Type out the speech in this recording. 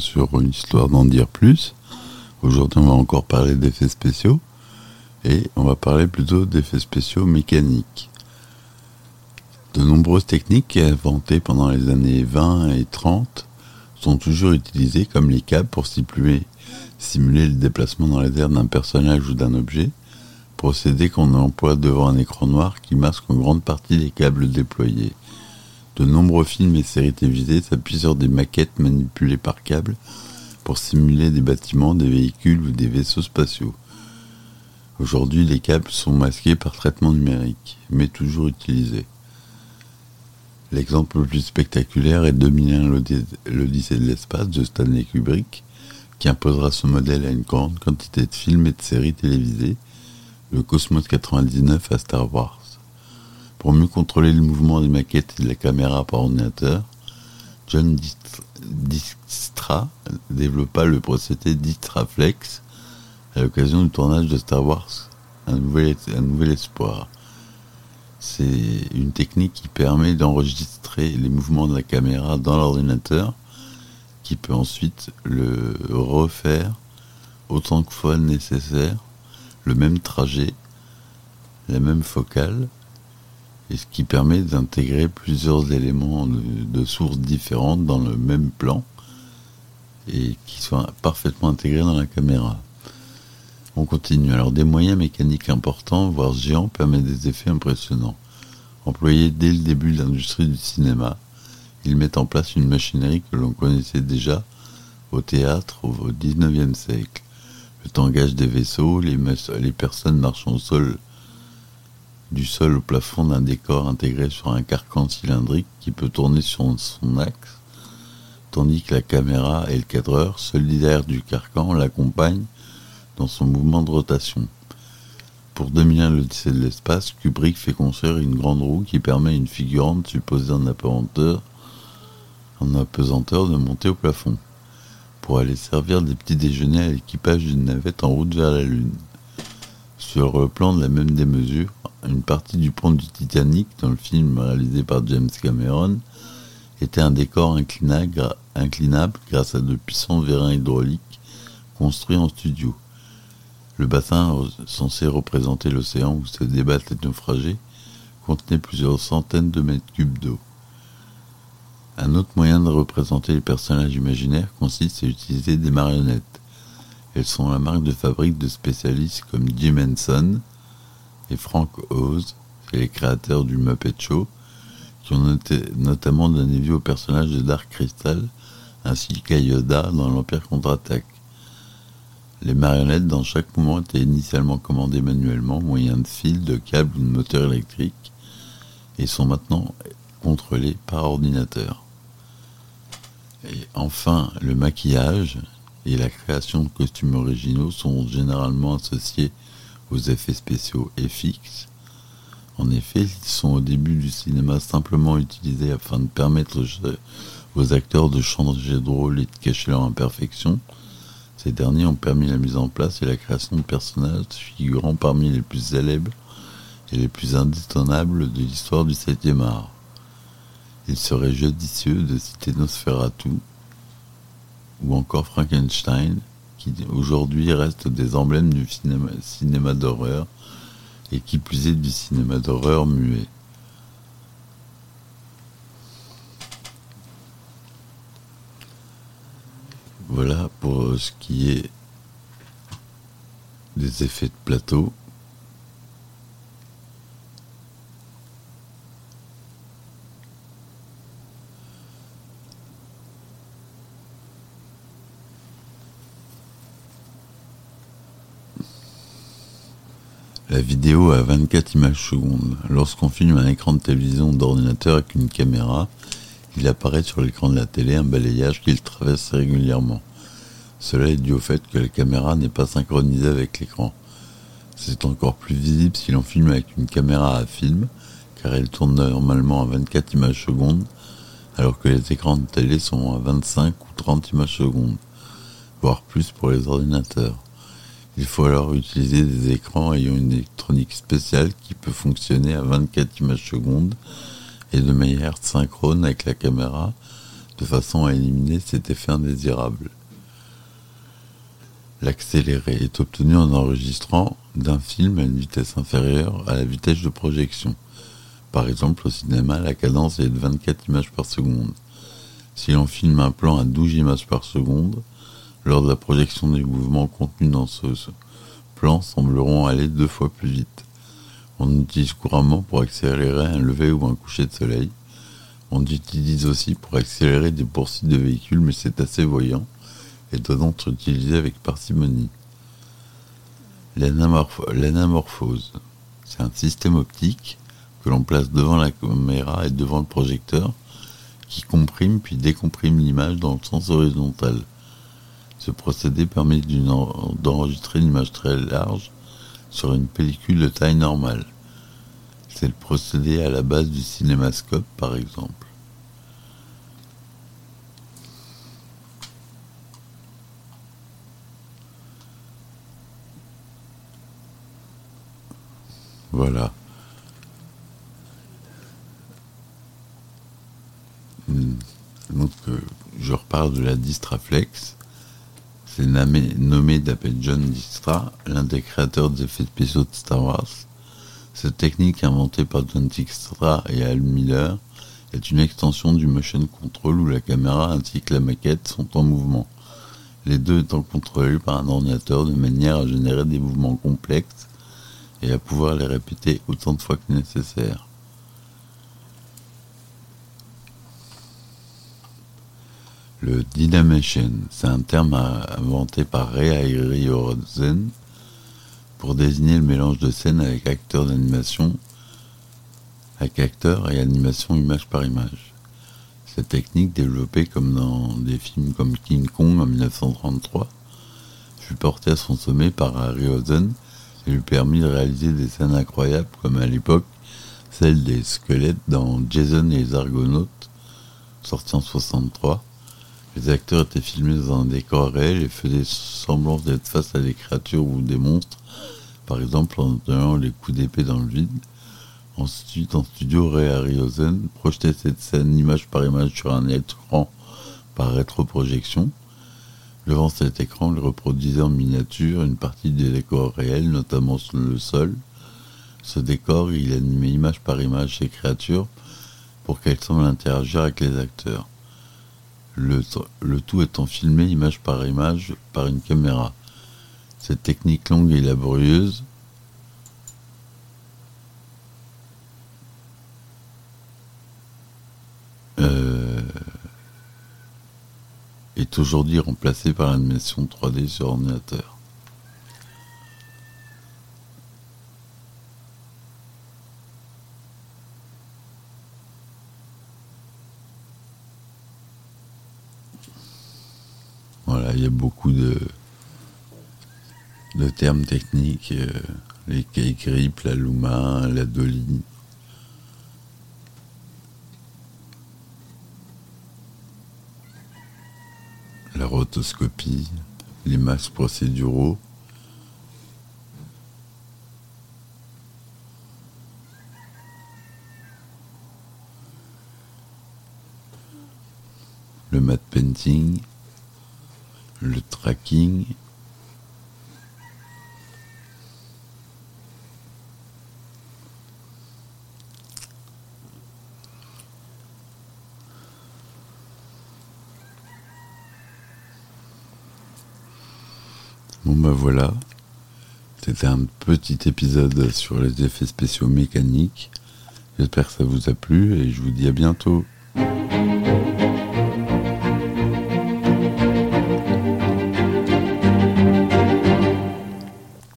sûr une histoire d'en dire plus. Aujourd'hui, on va encore parler d'effets spéciaux et on va parler plutôt d'effets spéciaux mécaniques. De nombreuses techniques inventées pendant les années 20 et 30 sont toujours utilisées comme les câbles pour simuler, simuler le déplacement dans les airs d'un personnage ou d'un objet, procédé qu'on emploie devant un écran noir qui masque en grande partie les câbles déployés. De nombreux films et séries télévisées s'appuient sur des maquettes manipulées par câbles pour simuler des bâtiments, des véhicules ou des vaisseaux spatiaux. Aujourd'hui, les câbles sont masqués par traitement numérique, mais toujours utilisés. L'exemple le plus spectaculaire est 2001 l'Odyssée de l'espace de Stanley Kubrick, qui imposera ce modèle à une grande quantité de films et de séries télévisées, le Cosmos 99 à Star Wars. Pour mieux contrôler le mouvement des maquettes et de la caméra par ordinateur, John Dijkstra développa le procédé Distraflex à l'occasion du tournage de Star Wars, un nouvel, un nouvel espoir. C'est une technique qui permet d'enregistrer les mouvements de la caméra dans l'ordinateur, qui peut ensuite le refaire autant que fois nécessaire, le même trajet, la même focale, et ce qui permet d'intégrer plusieurs éléments de, sources différentes dans le même plan et qui soient parfaitement intégrés dans la caméra. On continue. Alors des moyens mécaniques importants, voire géants, permettent des effets impressionnants. Employés dès le début de l'industrie du cinéma, ils mettent en place une machinerie que l'on connaissait déjà au théâtre au XIXe siècle. Le tangage des vaisseaux, les, les personnes marchant au sol du sol au plafond d'un décor intégré sur un carcan cylindrique qui peut tourner sur son axe, tandis que la caméra et le cadreur, solidaires du carcan, l'accompagnent dans son mouvement de rotation. Pour 2001 l'Odyssée de l'espace, Kubrick fait construire une grande roue qui permet à une figurante supposée en apesanteur, en apesanteur de monter au plafond, pour aller servir des petits déjeuners à l'équipage d'une navette en route vers la Lune. Sur le plan de la même démesure, une partie du pont du Titanic, dans le film réalisé par James Cameron, était un décor inclinable, grâce à de puissants vérins hydrauliques construits en studio. Le bassin, censé représenter l'océan où se débattent les naufragés, contenait plusieurs centaines de mètres cubes d'eau. Un autre moyen de représenter les personnages imaginaires consiste à utiliser des marionnettes. Elles sont la marque de fabrique de spécialistes comme Jim Henson, et Frank Oz, les créateurs du Muppet Show, qui ont notamment donné vie au personnage de Dark Crystal ainsi qu'à Yoda dans l'Empire contre-attaque. Les marionnettes dans chaque mouvement étaient initialement commandées manuellement, moyen de fil, de câbles ou de moteur électrique, et sont maintenant contrôlées par ordinateur. Et enfin, le maquillage et la création de costumes originaux sont généralement associés aux effets spéciaux FX. En effet, ils sont au début du cinéma simplement utilisés afin de permettre aux acteurs de changer de rôle et de cacher leur imperfection. Ces derniers ont permis la mise en place et la création de personnages figurant parmi les plus célèbres et les plus indétonables de l'histoire du 7e art. Il serait judicieux de citer Nosferatu ou encore Frankenstein, qui aujourd'hui restent des emblèmes du cinéma, cinéma d'horreur et qui plus est du cinéma d'horreur muet. Voilà pour ce qui est des effets de plateau. La vidéo a 24 images secondes. Lorsqu'on filme un écran de télévision d'ordinateur avec une caméra, il apparaît sur l'écran de la télé un balayage qu'il traverse régulièrement. Cela est dû au fait que la caméra n'est pas synchronisée avec l'écran. C'est encore plus visible si l'on filme avec une caméra à film, car elle tourne normalement à 24 images secondes, alors que les écrans de télé sont à 25 ou 30 images secondes, voire plus pour les ordinateurs. Il faut alors utiliser des écrans ayant une électronique spéciale qui peut fonctionner à 24 images secondes et de manière synchrone avec la caméra, de façon à éliminer cet effet indésirable. L'accéléré est obtenu en enregistrant d'un film à une vitesse inférieure à la vitesse de projection. Par exemple, au cinéma, la cadence est de 24 images par seconde. Si l'on filme un plan à 12 images par seconde, lors de la projection des mouvements contenus dans ce plan sembleront aller deux fois plus vite. On utilise couramment pour accélérer un lever ou un coucher de soleil. On utilise aussi pour accélérer des poursuites de véhicules, mais c'est assez voyant et doit donc être utilisé avec parcimonie. L'anamorphose, c'est un système optique que l'on place devant la caméra et devant le projecteur qui comprime puis décomprime l'image dans le sens horizontal. Ce procédé permet d'enregistrer une image très large sur une pellicule de taille normale. C'est le procédé à la base du cinémascope par exemple. Voilà. Hmm. Donc, euh, je reparle de la Distraflex. C'est nommé, d'après John Distra, l'un des créateurs des effets spéciaux de Star Wars. Cette technique inventée par John Distra et Al Miller est une extension du motion control où la caméra ainsi que la maquette sont en mouvement. Les deux étant contrôlés par un ordinateur de manière à générer des mouvements complexes et à pouvoir les répéter autant de fois que nécessaire. Le dynamation, c'est un terme inventé par Ray Harryhausen pour désigner le mélange de scènes avec acteurs d'animation, avec acteurs et animation image par image. Cette technique, développée comme dans des films comme King Kong en 1933, fut portée à son sommet par Harryhausen et lui permit de réaliser des scènes incroyables comme à l'époque celle des squelettes dans Jason et les Argonautes, sorti en 63. Les acteurs étaient filmés dans un décor réel et faisaient semblant d'être face à des créatures ou des monstres, par exemple en donnant les coups d'épée dans le vide. Ensuite, en studio, Ray Harryhausen projetait cette scène image par image sur un écran par rétroprojection. Devant cet écran, il reproduisait en miniature une partie des décors réels, notamment sur le sol. Ce décor, il animait image par image ces créatures pour qu'elles semblent interagir avec les acteurs. Le, tout étant filmé image par image par une caméra. Cette technique longue et laborieuse euh, est aujourd'hui remplacée par l'animation 3D sur ordinateur. Y a beaucoup de, termes techniques, euh, les K-Grip, la Luma, la Dolly. la rotoscopie, les masques procéduraux, le matte painting, le tracking, Bon ben voilà, c'était un petit épisode sur les effets spéciaux mécaniques. J'espère que ça vous a plu et je vous dis à bientôt.